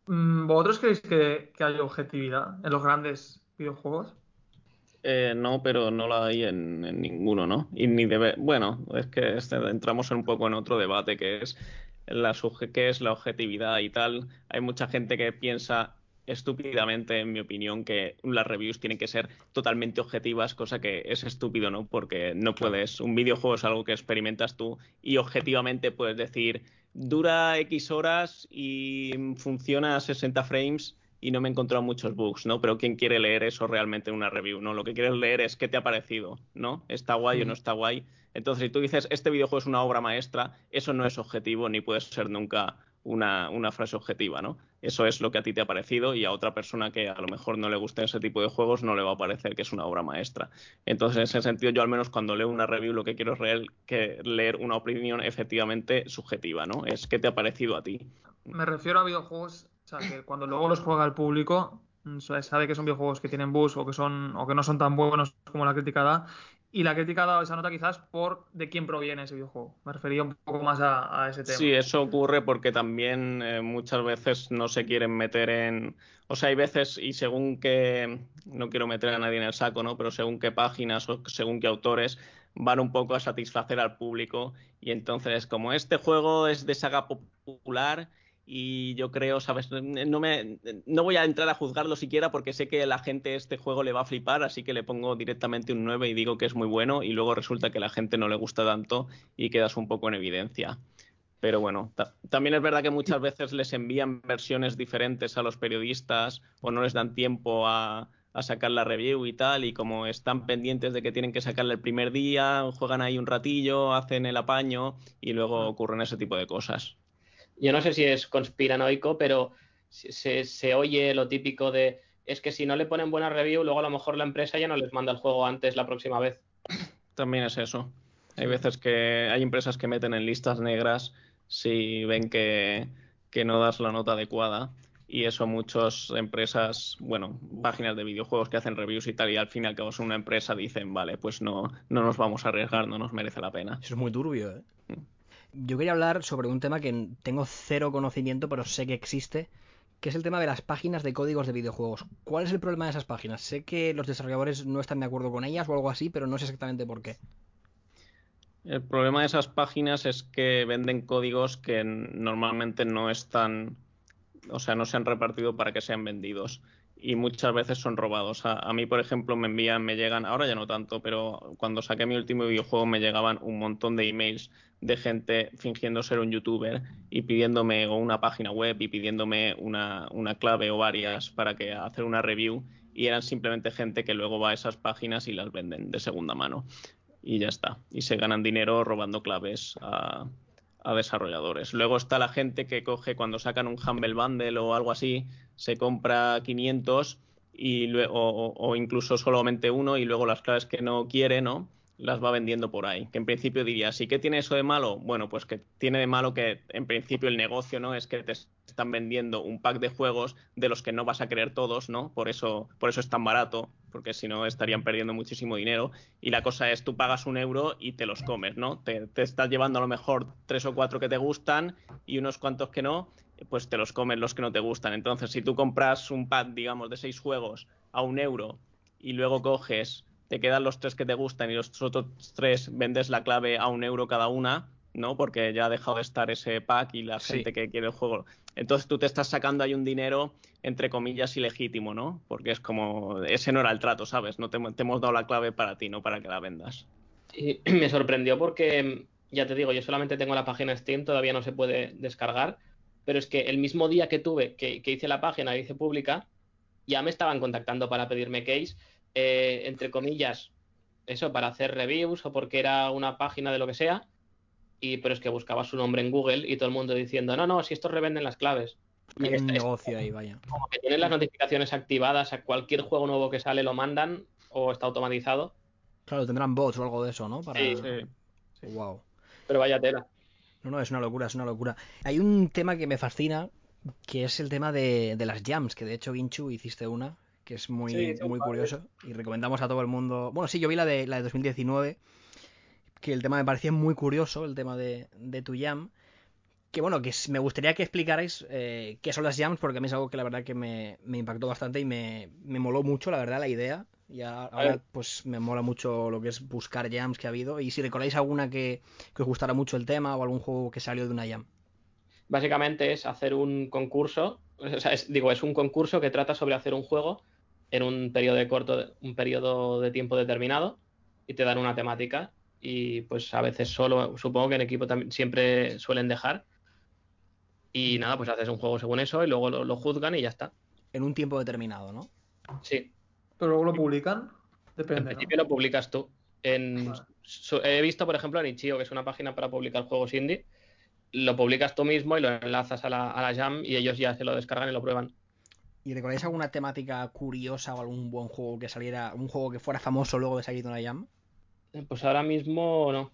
Mm, ¿Vosotros creéis que, que hay objetividad en los grandes videojuegos? Eh, no, pero no la hay en, en ninguno, ¿no? Y ni debe. Bueno, es que este- entramos en un poco en otro debate que es la qué es la objetividad y tal. Hay mucha gente que piensa estúpidamente, en mi opinión, que las reviews tienen que ser totalmente objetivas, cosa que es estúpido, ¿no? Porque no puedes. Un videojuego es algo que experimentas tú y objetivamente puedes decir dura X horas y funciona a 60 frames y no me he encontrado muchos bugs, ¿no? Pero ¿quién quiere leer eso realmente en una review? ¿No? Lo que quieres leer es qué te ha parecido, ¿no? ¿Está guay o no está guay? Entonces, si tú dices este videojuego es una obra maestra, eso no es objetivo ni puede ser nunca una, una frase objetiva, ¿no? Eso es lo que a ti te ha parecido y a otra persona que a lo mejor no le guste ese tipo de juegos no le va a parecer que es una obra maestra. Entonces, en ese sentido, yo al menos cuando leo una review lo que quiero es leer, que leer una opinión efectivamente subjetiva, ¿no? Es qué te ha parecido a ti. Me refiero a videojuegos, o sea, que cuando luego los juega el público, mm, sabe que son videojuegos que tienen bugs o que son o que no son tan buenos como la crítica da. Y la crítica ha dado esa nota quizás por de quién proviene ese videojuego. Me refería un poco más a, a ese tema. Sí, eso ocurre porque también eh, muchas veces no se quieren meter en... O sea, hay veces, y según qué... No quiero meter a nadie en el saco, ¿no? Pero según qué páginas o según qué autores van un poco a satisfacer al público y entonces como este juego es de saga popular y yo creo, ¿sabes? No, me, no voy a entrar a juzgarlo siquiera porque sé que la gente este juego le va a flipar, así que le pongo directamente un 9 y digo que es muy bueno y luego resulta que a la gente no le gusta tanto y quedas un poco en evidencia. Pero bueno, ta también es verdad que muchas veces les envían versiones diferentes a los periodistas o no les dan tiempo a, a sacar la review y tal, y como están pendientes de que tienen que sacarla el primer día, juegan ahí un ratillo, hacen el apaño y luego ocurren ese tipo de cosas. Yo no sé si es conspiranoico, pero se, se- oye lo típico de es que si no le ponen buena review, luego a lo mejor la empresa ya no les manda el juego antes la próxima vez. También es eso. Hay veces que hay empresas que meten en listas negras si ven que, que no das la nota adecuada. Y eso muchas empresas, bueno, páginas de videojuegos que hacen reviews y tal, y al fin y al cabo son una empresa, dicen, vale, pues no, no nos vamos a arriesgar, no nos merece la pena. Eso es muy turbio, ¿eh? Yo quería hablar sobre un tema que tengo cero conocimiento, pero sé que existe, que es el tema de las páginas de códigos de videojuegos. ¿Cuál es el problema de esas páginas? Sé que los desarrolladores no están de acuerdo con ellas o algo así, pero no sé exactamente por qué. El problema de esas páginas es que venden códigos que normalmente no están, o sea, no se han repartido para que sean vendidos y muchas veces son robados. A, mí, por ejemplo, me envían, me llegan, ahora ya no tanto, pero cuando saqué mi último videojuego me llegaban un montón de emails de gente fingiendo ser un youtuber y pidiéndome o una página web y pidiéndome una, una clave o varias para que hacer una review y eran simplemente gente que luego va a esas páginas y las venden de segunda mano y ya está. Y se ganan dinero robando claves a, a desarrolladores. Luego está la gente que coge cuando sacan un Humble Bundle o algo así, se compra 500 y luego, o, o incluso solamente uno y luego las claves que no quiere, ¿no? Las va vendiendo por ahí. Que en principio diría, ¿sí qué tiene eso de malo? Bueno, pues que tiene de malo que en principio el negocio, ¿no? Es que te están vendiendo un pack de juegos de los que no vas a querer todos, ¿no? Por eso, por eso es tan barato, porque si no estarían perdiendo muchísimo dinero. Y la cosa es, tú pagas un euro y te los comes, ¿no? Te estás llevando a lo mejor tres o cuatro que te gustan y unos cuantos que no, pues te los comes los que no te gustan. Entonces, si tú compras un pack, digamos, de seis juegos a un euro y luego coges, te quedan los tres que te gustan y los otros tres vendes la clave a un euro cada una, ¿no? Porque ya ha dejado de estar ese pack y la Sí. gente que quiere el juego. Entonces tú te estás sacando ahí un dinero, entre comillas, ilegítimo, ¿no? Porque es como, ese no era el trato, ¿sabes? No te, te hemos dado la clave para ti, no para que la vendas. Y me sorprendió porque, ya te digo, yo solamente tengo la página Steam, todavía no se puede descargar, pero es que el mismo día que tuve, que, que hice la página, hice pública, ya me estaban contactando para pedirme case, eh, entre comillas, eso, para hacer reviews o porque era una página de lo que sea, y pero es que buscaba su nombre en Google y todo el mundo diciendo, no, no, si estos revenden las claves. Hay un negocio ahí, vaya. como que tienen las notificaciones activadas a cualquier juego nuevo que sale lo mandan o está automatizado. Claro, tendrán bots o algo de eso, ¿no? Para... Sí, Wow. Pero vaya tela. No, no, es una locura, es una locura. Hay un tema que me fascina, que es el tema de, de las jams, que de hecho, Ginchu, hiciste una, que es muy, Sí, muy curioso, y recomendamos a todo el mundo... Bueno, sí, yo vi la de, la de 2019, que el tema me parecía muy curioso, el tema de, de tu jam, que bueno, que me gustaría que explicarais eh, qué son las jams, porque a mí es algo que la verdad que me, me impactó bastante y me, me moló mucho, la verdad, la idea. Y a- ahora pues me mola mucho lo que es buscar jams que ha habido. Y si recordáis alguna que, que os gustara mucho el tema o algún juego que salió de una jam. Básicamente es hacer un concurso, o sea, es- digo, es un concurso que trata sobre hacer un juego en un periodo de corto, un periodo de tiempo determinado y te dan una temática y pues a veces solo, supongo que en equipo también siempre suelen dejar y nada, pues haces un juego según eso y luego lo, lo juzgan y ya está. En un tiempo determinado, ¿no? Sí, Pero luego lo publican. en Depende, ¿no? principio lo publicas tú. En, Vale. su- he visto, por ejemplo, en Itch.io, que es una página para publicar juegos indie, lo publicas tú mismo y lo enlazas a la, a la Jam y ellos ya se lo descargan y lo prueban. ¿Y recordáis alguna temática curiosa o algún buen juego que saliera, un juego que fuera famoso luego de salir de una jam? Pues ahora mismo no.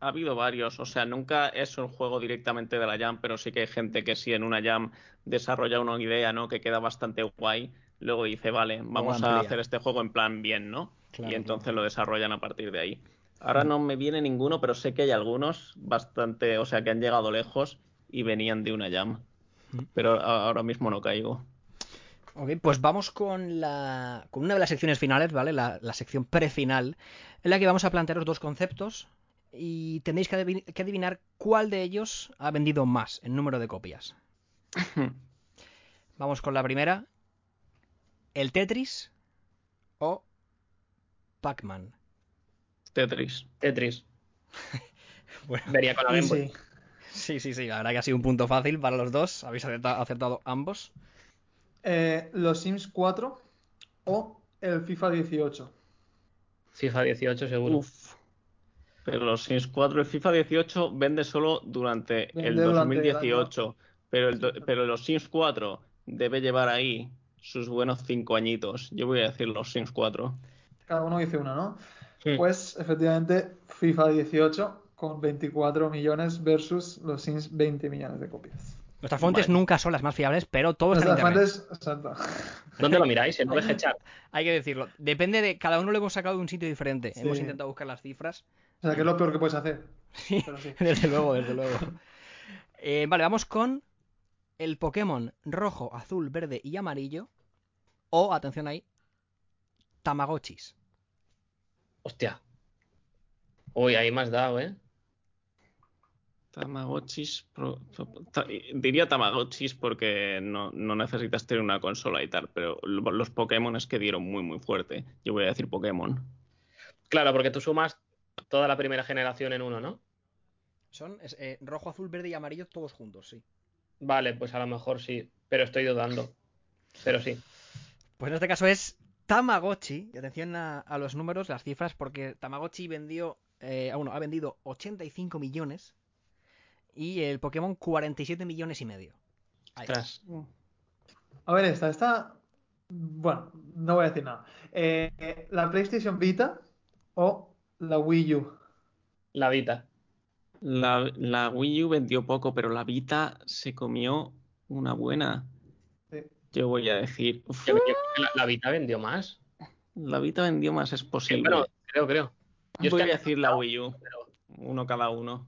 Ha habido varios, o sea, nunca es un juego directamente de la Jam, pero sí que hay gente que sí en una Jam desarrolla una idea, ¿no? Que queda bastante guay. Luego dice, vale, vamos a hacer este juego en plan bien, ¿no? Claro, y entonces claro. lo desarrollan a partir de ahí. Ahora no me viene ninguno, pero sé que hay algunos bastante, o sea, que han llegado lejos y venían de una Jam. Mm. Pero ahora mismo no caigo. Ok, pues vamos con la con una de las secciones finales, ¿vale? La, la sección prefinal, en la que vamos a plantearos dos conceptos y tendréis que, que adivinar cuál de ellos ha vendido más en número de copias. Vamos con la primera. ¿El Tetris o Pac-Man? Tetris. Tetris. Bueno, Vería con la Game Boy. sí. sí, sí, sí, la verdad que ha sido un punto fácil para los dos. Habéis acerta- acertado ambos. Eh, los Sims 4 o el FIFA 18. FIFA 18 seguro. Uf. Pero los Sims 4 y FIFA 18 vende solo durante el Vende durante el 2018. pero, el pero los Sims 4 debe llevar ahí sus buenos cinco añitos. Yo voy a decir los Sims 4. Cada uno dice una, ¿no? Sí. Pues efectivamente, FIFA 18 con 24 millones versus los Sims 20 millones de copias. Nuestras fuentes Vale. nunca son las más fiables, pero todo está en Las internet. fuentes, exacto. ¿Dónde lo miráis? En VG Chat. Hay que decirlo. Depende de. Cada uno lo hemos sacado de un sitio diferente. Sí. Hemos intentado buscar las cifras. O sea, que es lo peor que puedes hacer. Sí, Pero sí. desde luego, desde luego. Eh, vale, vamos con el Pokémon rojo, azul, verde y amarillo. O, atención ahí, Tamagotchis. Hostia. Uy, ahí me has dado, ¿eh? Tamagotchis. pro- ta- diría Tamagotchis porque no, no necesitas tener una consola y tal, pero lo- los Pokémon es que dieron muy, muy fuerte. Yo voy a decir Pokémon. Claro, porque tú sumas toda la primera generación en uno, ¿no? Son es, eh, rojo, azul, verde y amarillo todos juntos, sí. Vale, pues a lo mejor sí, pero estoy dudando. Pero sí. Pues en este caso es Tamagotchi. Y atención a, a los números, las cifras, porque Tamagotchi vendió. eh, ah, bueno, ha vendido 85 millones. Y el Pokémon 47 millones y medio. Ahí. Ostras. A ver, esta, esta. Bueno, no voy a decir nada. Eh, ¿La PlayStation Vita o la Wii U? La Vita. La, la Wii U vendió poco, pero la Vita se comió una buena. Sí. Yo voy a decir. uf, Yo la, la Vita vendió más. la Vita vendió más, es Sí, posible. bueno, creo, creo. Yo es voy que- a decir la Wii U. pero- Uno cada uno.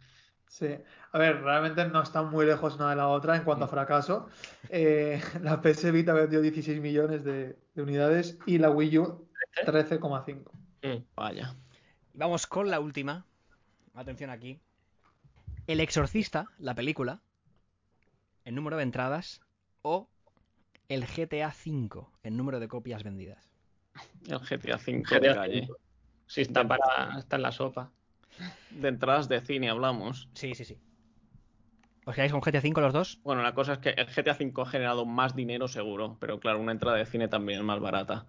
Sí. A ver, realmente no están muy lejos una de la otra en cuanto a fracaso. Eh, la PS Vita vendió 16 millones de, de unidades y la Wii U 13,5. Mm. Vaya. Vamos con la última. Atención aquí. El Exorcista, la película. El número de entradas. O el GTA V, el número de copias vendidas. El GTA V de GTA calle. V. Sí, está, para, está en la sopa. De entradas de cine hablamos. Sí, sí, sí. ¿Os quedáis con GTA V los dos? Bueno, la cosa es que el GTA V ha generado más dinero seguro, pero claro, una entrada de cine también es más barata.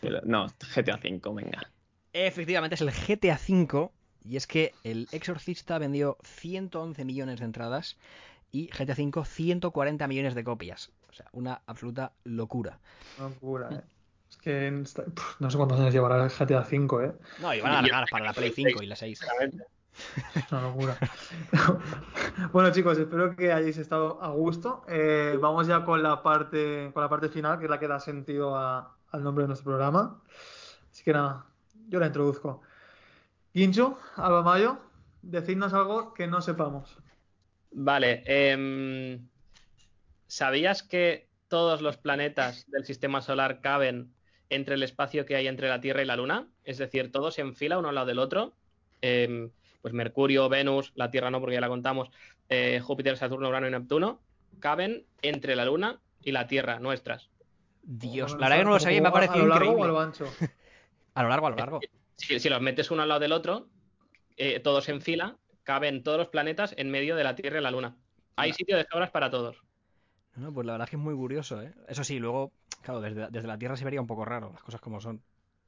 Pero- no, GTA V, venga. Efectivamente, es el GTA V. Y es que el Exorcista vendió 111 millones de entradas y GTA V 140 millones de copias. O sea, una absoluta locura. Locura, ¿eh? Es que en esta- puf, no sé cuántos años llevará el GTA V, ¿eh? No, y van a alargar para la Play 5 y la 6. Exactamente. Es una locura. bueno, chicos, espero que hayáis estado a gusto. Eh, vamos ya con la parte, con la parte final, que es la que da sentido a- al nombre de nuestro programa. Así que nada, yo la introduzco. Guincho, Alba Mayo, decidnos algo que no sepamos. Vale. em, ¿Sabías que todos los planetas del sistema solar caben entre el espacio que hay entre la Tierra y la Luna? Es decir, todos en fila uno al lado del otro. Em, pues Mercurio, Venus, la Tierra no porque ya la contamos, eh, Júpiter, Saturno, Urano y Neptuno caben entre la Luna y la Tierra, nuestras. Dios, la verdad que no lo ¿cómo sabía y me ha va? ¿A parecido lo largo o a lo ancho? A lo largo, a lo largo. Si, si los metes uno al lado del otro, eh, todos en fila, caben todos los planetas en medio de la Tierra y la Luna. Hay sitio de sobras para todos. No, pues la verdad es que es muy curioso, ¿eh? Eso sí, luego, claro, desde, desde la Tierra se vería un poco raro, las cosas como son.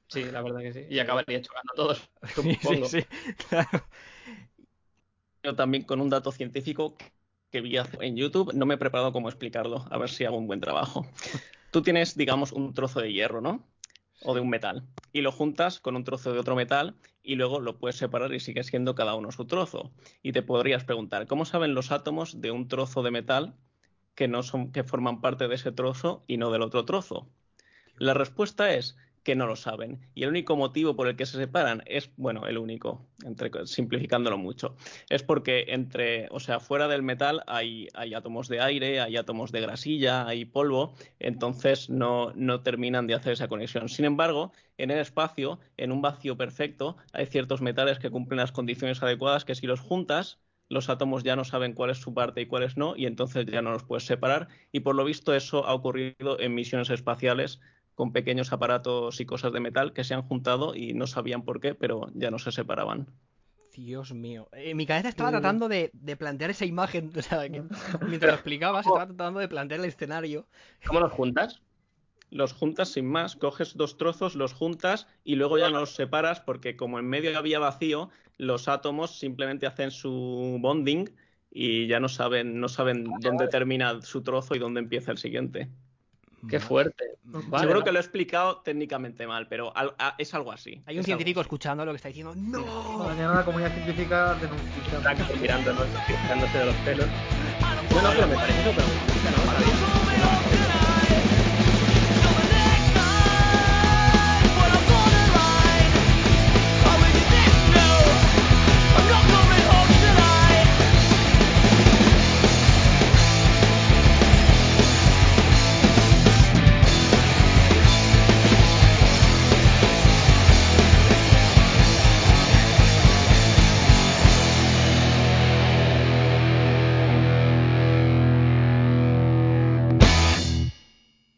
Sí, la verdad que sí. Y acabaría chocando todos, Sí, supongo. sí, claro. Yo también con un dato científico que vi en YouTube, no me he preparado cómo explicarlo, a ver si hago un buen trabajo. Tú tienes, digamos, un trozo de hierro, ¿no? O de un metal. Y lo juntas con un trozo de otro metal y luego lo puedes separar y sigue siendo cada uno su trozo. Y te podrías preguntar, ¿cómo saben los átomos de un trozo de metal que no son, que forman parte de ese trozo y no del otro trozo? La respuesta es que no lo saben. Y el único motivo por el que se separan es, bueno, el único, entre, simplificándolo mucho, es porque entre, o sea, fuera del metal hay, hay átomos de aire, hay átomos de grasilla, hay polvo, entonces no, no terminan de hacer esa conexión. Sin embargo, en el espacio, en un vacío perfecto, hay ciertos metales que cumplen las condiciones adecuadas que si los juntas, los átomos ya no saben cuál es su parte y cuál es no, y entonces ya no los puedes separar. Y por lo visto eso ha ocurrido en misiones espaciales con pequeños aparatos y cosas de metal que se han juntado y no sabían por qué, pero ya no se separaban. Dios mío. En mi cabeza estaba Sí. tratando de, de plantear esa imagen, o sea, que mientras lo explicabas, estaba tratando de plantear el escenario. ¿Cómo los juntas? Los juntas sin más, coges dos trozos, los juntas y luego ya no los separas porque como en medio había vacío, los átomos simplemente hacen su bonding y ya no saben, no saben dónde termina su trozo y dónde empieza el siguiente. Qué fuerte. Vale, Vale, Seguro vale. que lo he explicado técnicamente mal, pero al- a- es algo así. Hay un Es científico escuchando lo que está diciendo. ¡No! Mañana la comunidad científica denuncia. Frank mirándonos, de los pelos. Bueno, pero me parece súper ¿no? Está.